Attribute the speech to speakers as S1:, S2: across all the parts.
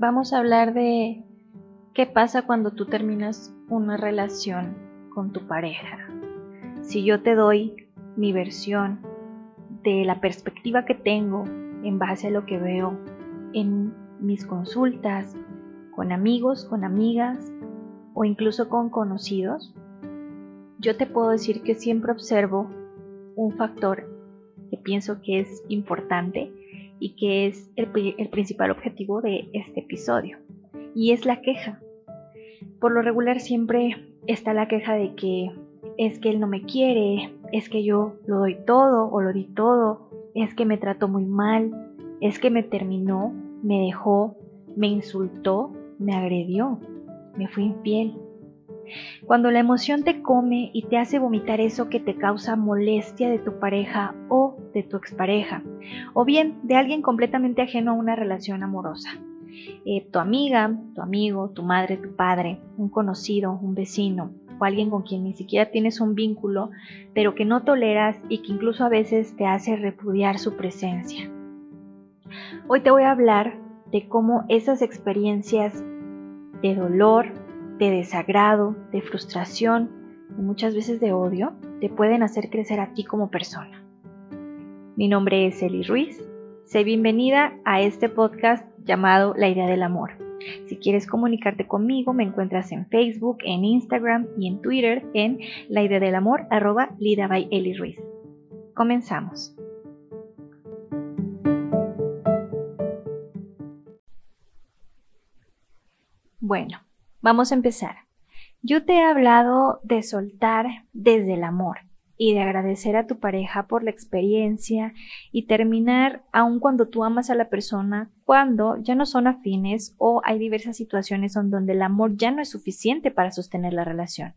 S1: vamos a hablar de qué pasa cuando tú terminas una relación con tu pareja. Si yo te doy mi versión de la perspectiva que tengo en base a lo que veo en mis consultas con amigos, con amigas o incluso con conocidos, yo te puedo decir que siempre observo un factor que pienso que es importante y que es el, principal objetivo de este episodio, y es la queja. Por lo regular siempre está la queja de que es que él no me quiere, es que yo lo doy todo o lo di todo, es que me trató muy mal, es que me terminó, me dejó, me insultó, me agredió, me fue infiel. Cuando la emoción te come y te hace vomitar eso que te causa molestia de tu pareja o de tu expareja, o bien de alguien completamente ajeno a una relación amorosa. Eh, tu amiga, tu amigo, tu madre, tu padre, un conocido, un vecino, o alguien con quien ni siquiera tienes un vínculo, pero que no toleras y que incluso a veces te hace repudiar su presencia. Hoy te voy a hablar de cómo esas experiencias de dolor, de desagrado, de frustración y muchas veces de odio te pueden hacer crecer a ti como persona. Mi nombre es Eli Ruiz. Sé bienvenida a este podcast llamado La idea del amor. Si quieres comunicarte conmigo, me encuentras en Facebook, en Instagram y en Twitter en la idea del amor arroba Lida by Eli Ruiz. Comenzamos. Bueno, Vamos a empezar. Yo te he hablado de soltar desde el amor y de agradecer a tu pareja por la experiencia y terminar aun cuando tú amas a la persona, cuando ya no son afines o hay diversas situaciones en donde el amor ya no es suficiente para sostener la relación.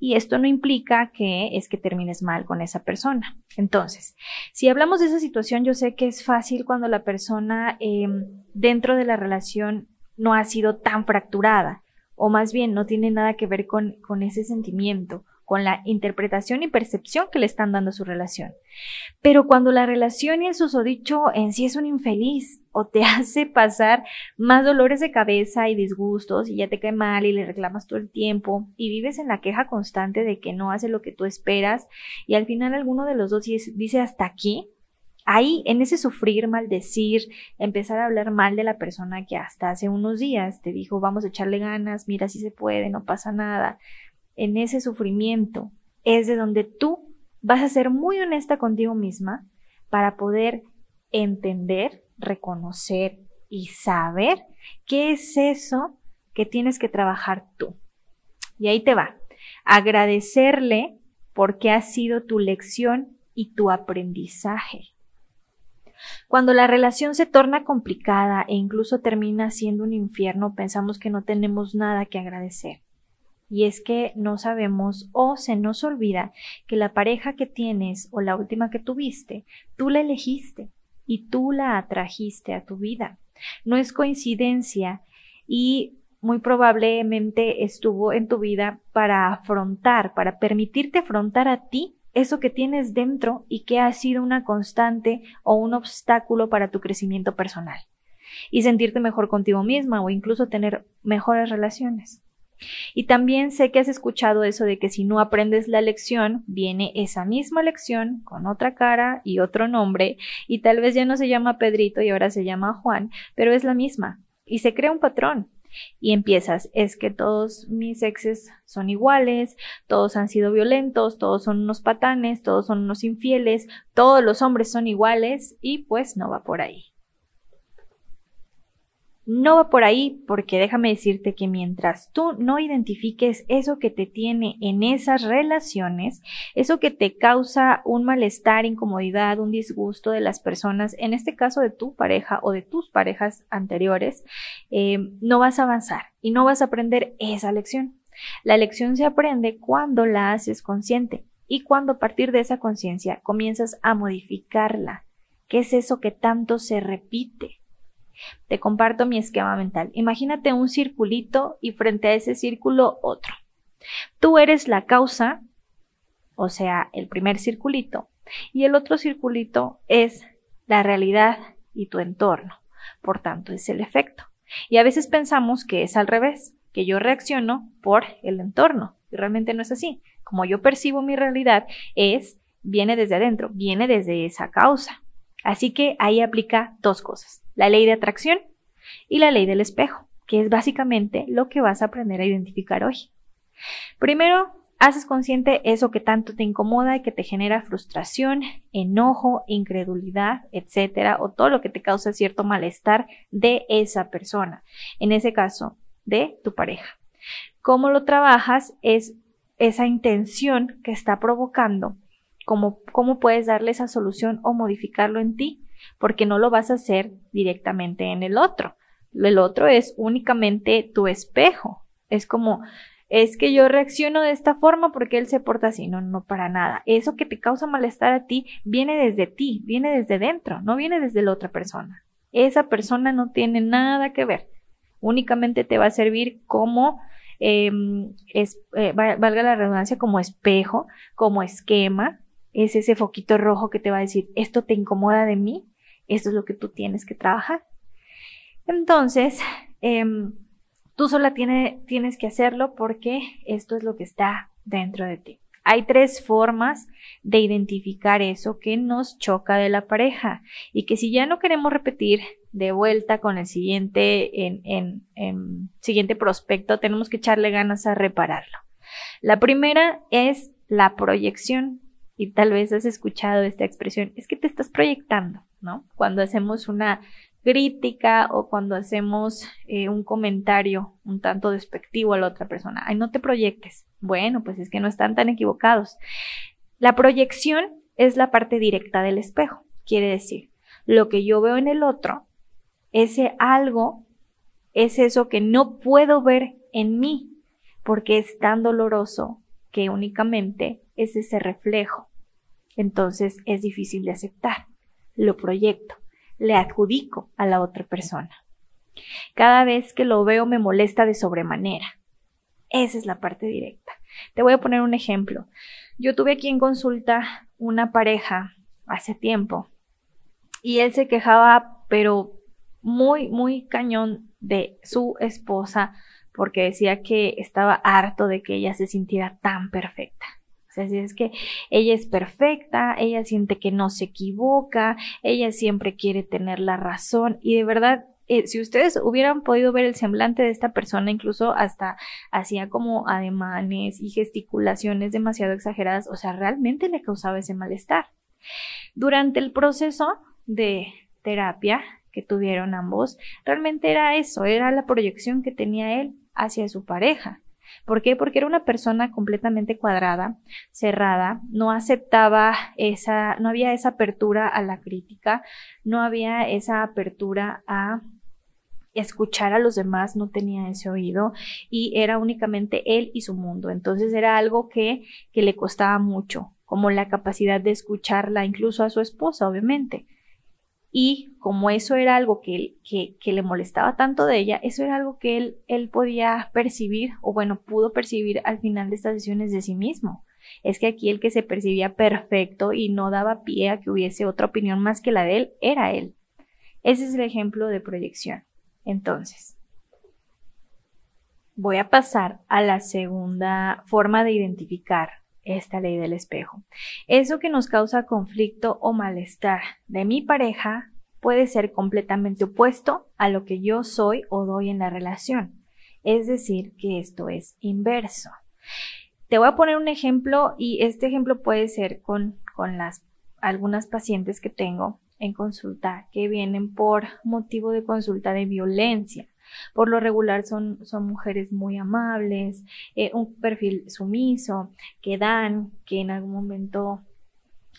S1: Y esto no implica que es que termines mal con esa persona. Entonces, si hablamos de esa situación, yo sé que es fácil cuando la persona em, dentro de la relación no ha sido tan fracturada o más bien no tiene nada que ver con, con ese sentimiento, con la interpretación y percepción que le están dando a su relación. Pero cuando la relación y el susodicho en sí es un infeliz o te hace pasar más dolores de cabeza y disgustos y ya te cae mal y le reclamas todo el tiempo y vives en la queja constante de que no hace lo que tú esperas y al final alguno de los dos dice hasta aquí, ahí, en ese sufrir, maldecir, empezar a hablar mal de la persona que hasta hace unos días te dijo, vamos a echarle ganas, mira si se puede, no pasa nada, en ese sufrimiento es de donde tú vas a ser muy honesta contigo misma para poder entender, reconocer y saber qué es eso que tienes que trabajar tú. Y ahí te va. Agradecerle porque ha sido tu lección y tu aprendizaje. Cuando la relación se torna complicada e incluso termina siendo un infierno, pensamos que no tenemos nada que agradecer. Y es que no sabemos o se nos olvida que la pareja que tienes o la última que tuviste, tú la elegiste y tú la atrajiste a tu vida. No es coincidencia y muy probablemente estuvo en tu vida para afrontar, para permitirte afrontar a ti eso que tienes dentro y que ha sido una constante o un obstáculo para tu crecimiento personal y sentirte mejor contigo misma o incluso tener mejores relaciones. Y también sé que has escuchado eso de que si no aprendes la lección, viene esa misma lección con otra cara y otro nombre, y tal vez ya no se llama Pedrito y ahora se llama Juan, pero es la misma. Y se crea un patrón y empiezas, es que todos mis exes son iguales, todos han sido violentos, todos son unos patanes, todos son unos infieles, todos los hombres son iguales y pues no va por ahí. No va por ahí porque déjame decirte que mientras tú no identifiques eso que te tiene en esas relaciones, eso que te causa un malestar, incomodidad, un disgusto de las personas, en este caso de tu pareja o de tus parejas anteriores, eh, no vas a avanzar y no vas a aprender esa lección. La lección se aprende cuando la haces consciente y cuando a partir de esa conciencia comienzas a modificarla. ¿Qué es eso que tanto se repite? Te comparto mi esquema mental. Imagínate un circulito y frente a ese círculo otro. Tú eres la causa, o sea, el primer circulito, y el otro circulito es la realidad y tu entorno. Por tanto, es el efecto. Y a veces pensamos que es al revés, que yo reacciono por el entorno. Y realmente no es así. Como yo percibo mi realidad, es, viene desde adentro, viene desde esa causa. Así que ahí aplica dos cosas, la ley de atracción y la ley del espejo, que es básicamente lo que vas a aprender a identificar hoy. Primero, haces consciente eso que tanto te incomoda y que te genera frustración, enojo, incredulidad, etcétera, o todo lo que te causa cierto malestar de esa persona. En ese caso, de tu pareja. Cómo lo trabajas es esa intención que está provocando, cómo, cómo puedes darle esa solución o modificarlo en ti, porque no lo vas a hacer directamente en el otro. El otro es únicamente tu espejo. Es como, es que yo reacciono de esta forma porque él se porta así. No, no para nada. Eso que te causa malestar a ti viene desde ti, viene desde dentro, no viene desde la otra persona. Esa persona no tiene nada que ver. Únicamente te va a servir como, em, eh, valga la redundancia, como espejo, como esquema. Es ese foquito rojo que te va a decir, esto te incomoda de mí, esto es lo que tú tienes que trabajar. Entonces, em, Tú sola tienes que hacerlo porque esto es lo que está dentro de ti. Hay tres formas de identificar eso que nos choca de la pareja y que si ya no queremos repetir de vuelta con el siguiente, en, en siguiente prospecto, tenemos que echarle ganas a repararlo. La primera es la proyección y tal vez has escuchado esta expresión, es que te estás proyectando, ¿no? Cuando hacemos una crítica o cuando hacemos eh, un comentario un tanto despectivo a la otra persona. Ay, no te proyectes. Bueno, pues es que no están tan equivocados. La proyección es la parte directa del espejo. Quiere decir, lo que yo veo en el otro, ese algo es eso que no puedo ver en mí, porque es tan doloroso que únicamente es ese reflejo. Entonces es difícil de aceptar. Lo proyecto le adjudico a la otra persona. Cada vez que lo veo me molesta de sobremanera. Esa es la parte directa. Te voy a poner un ejemplo. Yo tuve aquí en consulta una pareja hace tiempo y él se quejaba, pero muy, muy cañón de su esposa porque decía que estaba harto de que ella se sintiera tan perfecta. Así es que ella es perfecta, ella siente que no se equivoca, ella siempre quiere tener la razón y de verdad eh, si ustedes hubieran podido ver el semblante de esta persona, incluso hasta hacía como ademanes y gesticulaciones demasiado exageradas, o sea, realmente le causaba ese malestar. Durante el proceso de terapia que tuvieron ambos, realmente era eso, era la proyección que tenía él hacia su pareja. ¿Por qué? Porque era una persona completamente cuadrada, cerrada, no aceptaba esa, no había esa apertura a la crítica, no había esa apertura a escuchar a los demás, no tenía ese oído y era únicamente él y su mundo. Entonces era algo que, que le costaba mucho, como la capacidad de escucharla incluso a su esposa, obviamente. Y como eso era algo que, que, le molestaba tanto de ella, eso era algo que él, él podía percibir, o bueno, pudo percibir al final de estas sesiones de sí mismo. Es que aquí el que se percibía perfecto y no daba pie a que hubiese otra opinión más que la de él, era él. Ese es el ejemplo de proyección. Entonces, voy a pasar a la segunda forma de identificar esta ley del espejo. Eso que nos causa conflicto o malestar de mi pareja puede ser completamente opuesto a lo que yo soy o doy en la relación. Es decir, que esto es inverso. Te voy a poner un ejemplo y este ejemplo puede ser con, con las algunas pacientes que tengo en consulta que vienen por motivo de consulta de violencia. Por lo regular son, son mujeres muy amables, eh, un perfil sumiso, que dan, que en algún momento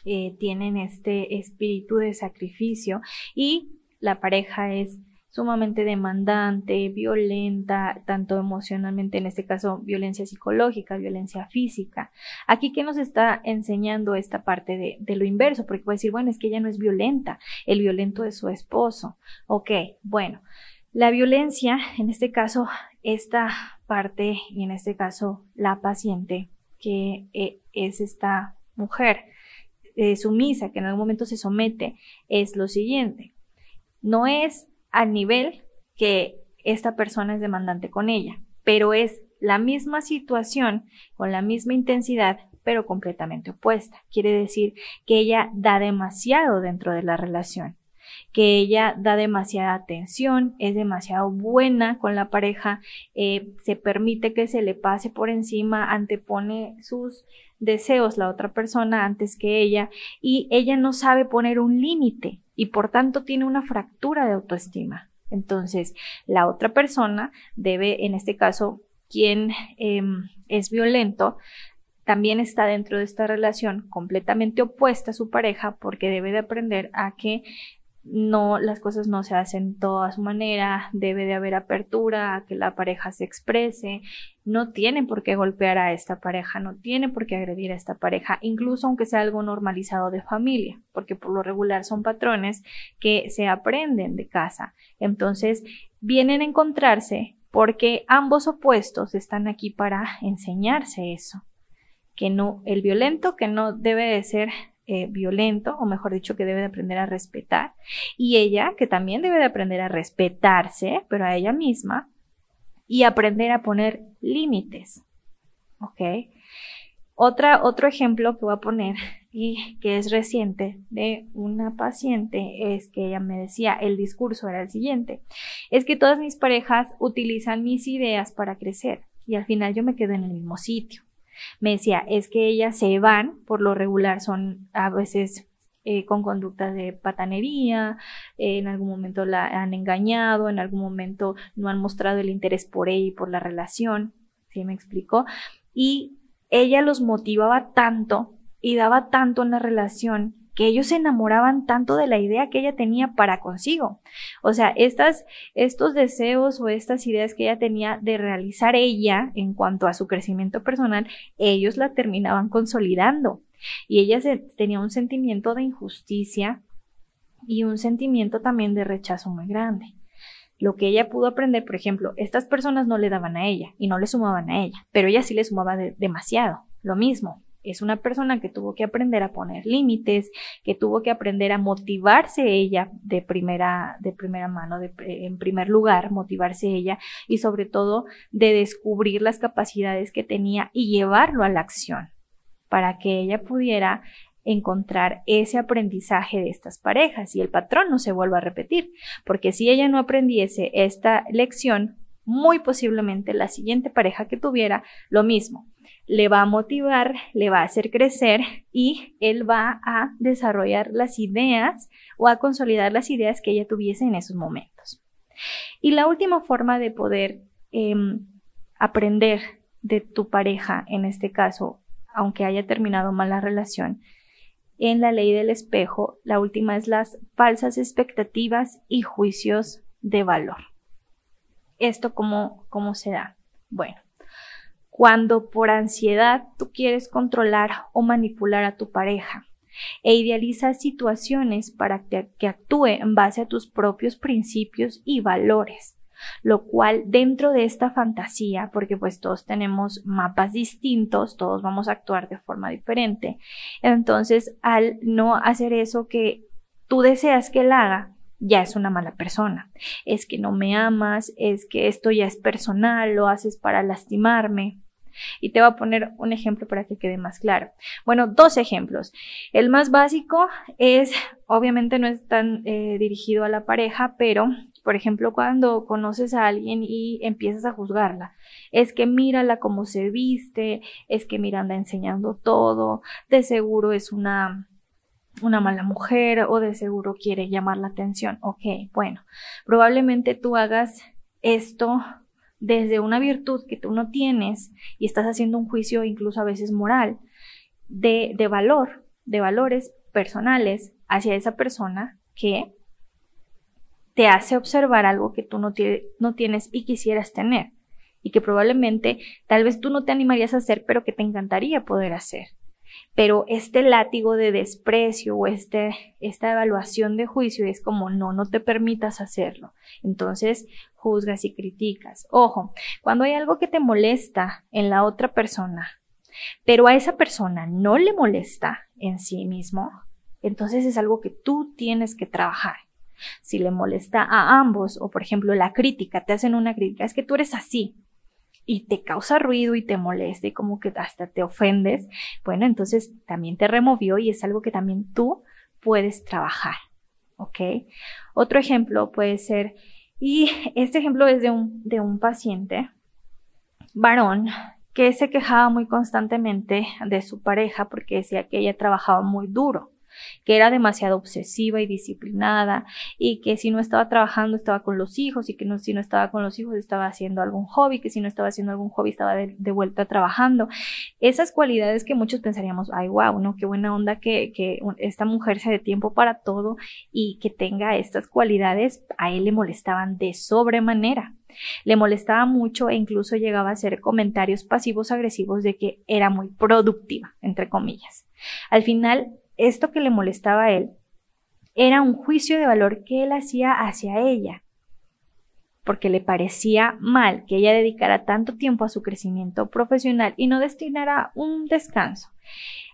S1: eh, tienen este espíritu de sacrificio y la pareja es sumamente demandante, violenta, tanto emocionalmente, en este caso violencia psicológica, violencia física. Aquí, ¿qué nos está enseñando esta parte de, de lo inverso? Porque puede decir, bueno, es que ella no es violenta, el violento es su esposo. Ok, bueno, la violencia, en este caso, esta parte y en este caso la paciente, que eh, es esta mujer eh, sumisa, que en algún momento se somete, es lo siguiente. No es al nivel que esta persona es demandante con ella, pero es la misma situación con la misma intensidad, pero completamente opuesta. Quiere decir que ella da demasiado dentro de la relación que ella da demasiada atención, es demasiado buena con la pareja, eh, se permite que se le pase por encima, antepone sus deseos la otra persona antes que ella y ella no sabe poner un límite y por tanto tiene una fractura de autoestima. Entonces, la otra persona debe, en este caso, quien em, es violento, también está dentro de esta relación completamente opuesta a su pareja porque debe de aprender a que no, las cosas no se hacen todo a su manera, debe de haber apertura a que la pareja se exprese, no tiene por qué golpear a esta pareja, no tiene por qué agredir a esta pareja, incluso aunque sea algo normalizado de familia, porque por lo regular son patrones que se aprenden de casa. Entonces, vienen a encontrarse porque ambos opuestos están aquí para enseñarse eso, que no, el violento que no debe de ser eh, violento, o mejor dicho, que debe de aprender a respetar, y ella, que también debe de aprender a respetarse, pero a ella misma, y aprender a poner límites. ¿Ok? Otra, otro ejemplo que voy a poner y que es reciente de una paciente es que ella me decía, el discurso era el siguiente, es que todas mis parejas utilizan mis ideas para crecer y al final yo me quedo en el mismo sitio. Me decía, es que ellas se van, por lo regular son a veces eh, con conductas de patanería, en algún momento la han engañado, en algún momento no han mostrado el interés por ella y por la relación, ¿sí me explicó? Y ella los motivaba tanto y daba tanto en la relación que ellos se enamoraban tanto de la idea que ella tenía para consigo. O sea, estos deseos o estas ideas que ella tenía de realizar ella en cuanto a su crecimiento personal, ellos la terminaban consolidando. Y ella tenía un sentimiento de injusticia y un sentimiento también de rechazo muy grande. Lo que ella pudo aprender, por ejemplo, estas personas no le daban a ella y no le sumaban a ella, pero ella sí le sumaba demasiado. Lo mismo, es una persona que tuvo que aprender a poner límites, que tuvo que aprender a motivarse ella de primera, de primera mano, en primer lugar, motivarse ella y sobre todo de descubrir las capacidades que tenía y llevarlo a la acción para que ella pudiera encontrar ese aprendizaje de estas parejas y el patrón no se vuelva a repetir, porque si ella no aprendiese esta lección, muy posiblemente la siguiente pareja que tuviera lo mismo, le va a motivar, le va a hacer crecer y él va a desarrollar las ideas o a consolidar las ideas que ella tuviese en esos momentos. Y la última forma de poder em, aprender de tu pareja, en este caso, aunque haya terminado mal la relación, en la ley del espejo, la última es las falsas expectativas y juicios de valor. ¿Esto cómo, cómo se da? Bueno, cuando por ansiedad tú quieres controlar o manipular a tu pareja e idealizas situaciones para que actúe en base a tus propios principios y valores lo cual dentro de esta fantasía, porque pues todos tenemos mapas distintos, todos vamos a actuar de forma diferente, entonces al no hacer eso que tú deseas que él haga, ya es una mala persona. Es que no me amas, es que esto ya es personal, lo haces para lastimarme. Y te voy a poner un ejemplo para que quede más claro. Bueno, dos ejemplos. El más básico es, obviamente no es tan eh, dirigido a la pareja, pero, por ejemplo, cuando conoces a alguien y empiezas a juzgarla, es que mírala cómo se viste, es que mira anda enseñando todo, de seguro es una una mala mujer o de seguro quiere llamar la atención. Ok, bueno, probablemente tú hagas esto desde una virtud que tú no tienes y estás haciendo un juicio incluso a veces moral de, de valor, de valores personales hacia esa persona que te hace observar algo que tú no, no tienes y quisieras tener y que probablemente tal vez tú no te animarías a hacer, pero que te encantaría poder hacer pero este látigo de desprecio o este, esta evaluación de juicio es como no, no te permitas hacerlo. Entonces juzgas y criticas. Ojo, cuando hay algo que te molesta en la otra persona, pero a esa persona no le molesta en sí mismo, entonces es algo que tú tienes que trabajar. Si le molesta a ambos, o por ejemplo la crítica, te hacen una crítica, es que tú eres así, y te causa ruido y te molesta y como que hasta te ofendes, bueno, entonces también te removió y es algo que también tú puedes trabajar, ¿ok? Otro ejemplo puede ser, y este ejemplo es de un, de un paciente varón que se quejaba muy constantemente de su pareja porque decía que ella trabajaba muy duro que era demasiado obsesiva y disciplinada y que si no estaba trabajando estaba con los hijos y que si no estaba con los hijos estaba haciendo algún hobby, que si no estaba haciendo algún hobby estaba de, vuelta trabajando. Esas cualidades que muchos pensaríamos, ay, wow, ¿no? Qué buena onda que, que esta mujer se dé tiempo para todo y que tenga estas cualidades, a él le molestaban de sobremanera. Le molestaba mucho e incluso llegaba a hacer comentarios pasivos agresivos de que era muy productiva, entre comillas. Al final, esto que le molestaba a él era un juicio de valor que él hacía hacia ella, porque le parecía mal que ella dedicara tanto tiempo a su crecimiento profesional y no destinara un descanso.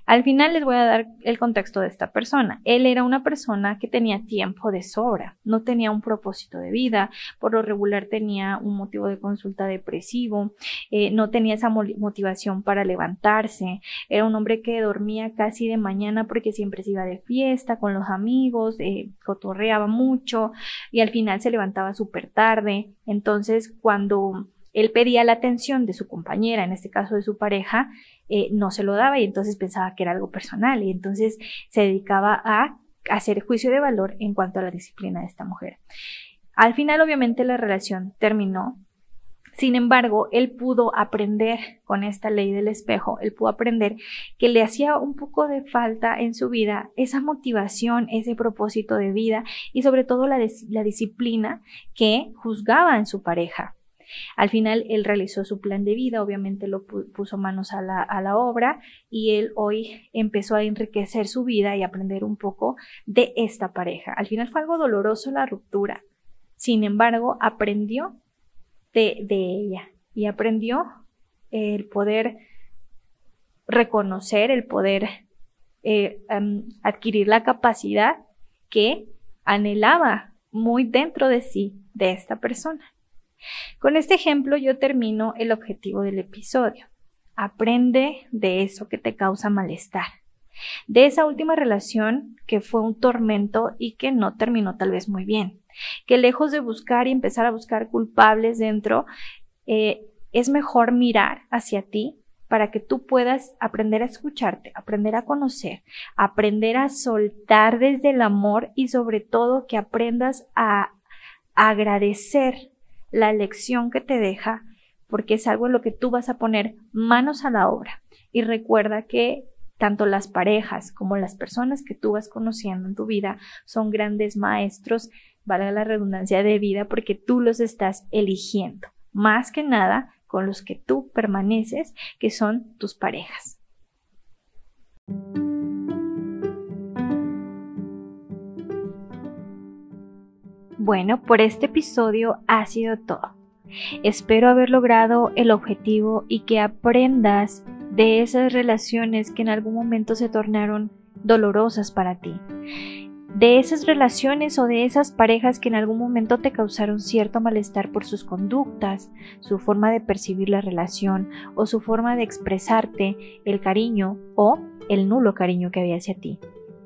S1: Al final les voy a dar el contexto de esta persona. Él era una persona que tenía tiempo de sobra, no tenía un propósito de vida, por lo regular tenía un motivo de consulta depresivo, eh, no tenía esa motivación para levantarse, era un hombre que dormía casi de mañana porque siempre se iba de fiesta con los amigos, eh, cotorreaba mucho y al final se levantaba súper tarde. Entonces, cuando él pedía la atención de su compañera, en este caso de su pareja, eh, no se lo daba y entonces pensaba que era algo personal y entonces se dedicaba a hacer juicio de valor en cuanto a la disciplina de esta mujer. Al final, obviamente, la relación terminó. Sin embargo, él pudo aprender con esta ley del espejo, él pudo aprender que le hacía un poco de falta en su vida esa motivación, ese propósito de vida y sobre todo la, la disciplina que juzgaba en su pareja. Al final él realizó su plan de vida, obviamente lo puso manos a la, a la obra y él hoy empezó a enriquecer su vida y aprender un poco de esta pareja. Al final fue algo doloroso la ruptura. Sin embargo, aprendió de, de ella y aprendió el poder reconocer, el poder eh, adquirir la capacidad que anhelaba muy dentro de sí de esta persona. Con este ejemplo yo termino el objetivo del episodio. Aprende de eso que te causa malestar. De esa última relación que fue un tormento y que no terminó tal vez muy bien. Que lejos de buscar y empezar a buscar culpables dentro, eh, es mejor mirar hacia ti para que tú puedas aprender a escucharte, aprender a conocer, aprender a soltar desde el amor y sobre todo que aprendas a agradecer la lección que te deja, porque es algo en lo que tú vas a poner manos a la obra. Y recuerda que tanto las parejas como las personas que tú vas conociendo en tu vida son grandes maestros, valga la redundancia de vida, porque tú los estás eligiendo. Más que nada con los que tú permaneces, que son tus parejas. Bueno, por este episodio ha sido todo. Espero haber logrado el objetivo y que aprendas de esas relaciones que en algún momento se tornaron dolorosas para ti. De esas relaciones o de esas parejas que en algún momento te causaron cierto malestar por sus conductas, su forma de percibir la relación o su forma de expresarte el cariño o el nulo cariño que había hacia ti.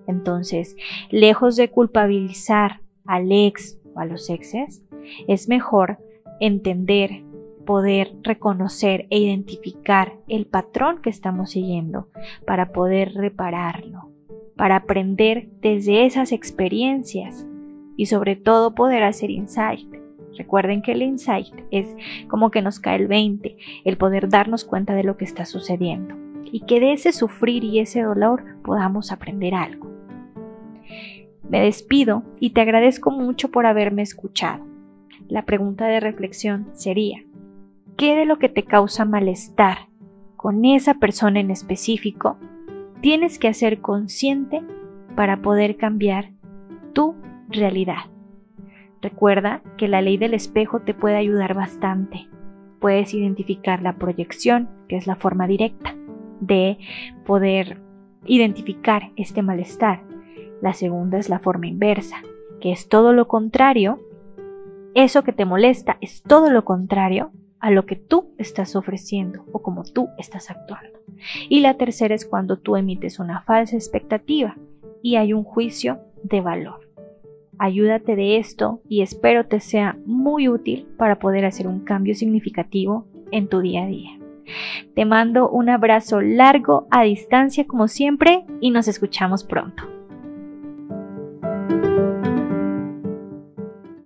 S1: Entonces, lejos de culpabilizar al ex a los exes, es mejor entender, poder reconocer e identificar el patrón que estamos siguiendo para poder repararlo, para aprender desde esas experiencias y sobre todo poder hacer insight. Recuerden que el insight es como que nos cae el 20, el poder darnos cuenta de lo que está sucediendo y que de ese sufrir y ese dolor podamos aprender algo. Me despido y te agradezco mucho por haberme escuchado. La pregunta de reflexión sería, ¿qué de lo que te causa malestar con esa persona en específico tienes que hacer consciente para poder cambiar tu realidad? Recuerda que la ley del espejo te puede ayudar bastante. Puedes identificar la proyección, que es la forma directa de poder identificar este malestar la segunda es la forma inversa, que es todo lo contrario, eso que te molesta es todo lo contrario a lo que tú estás ofreciendo o como tú estás actuando. Y la tercera es cuando tú emites una falsa expectativa y hay un juicio de valor. Ayúdate de esto y espero te sea muy útil para poder hacer un cambio significativo en tu día a día. Te mando un abrazo largo a distancia como siempre y nos escuchamos pronto.